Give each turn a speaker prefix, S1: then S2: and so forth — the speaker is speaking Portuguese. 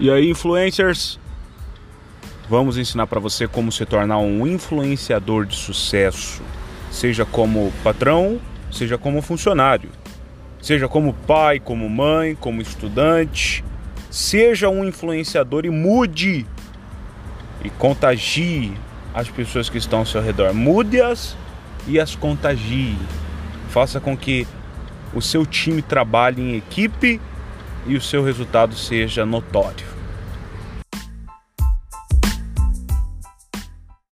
S1: E aí, influencers, vamos ensinar para você como se tornar um influenciador de sucesso, seja como patrão, seja como funcionário, seja como pai, como mãe, como estudante, seja um influenciador e mude e contagie as pessoas que estão ao seu redor. Mude-as e as contagie. Faça com que o seu time trabalhe em equipe e o seu resultado seja notório.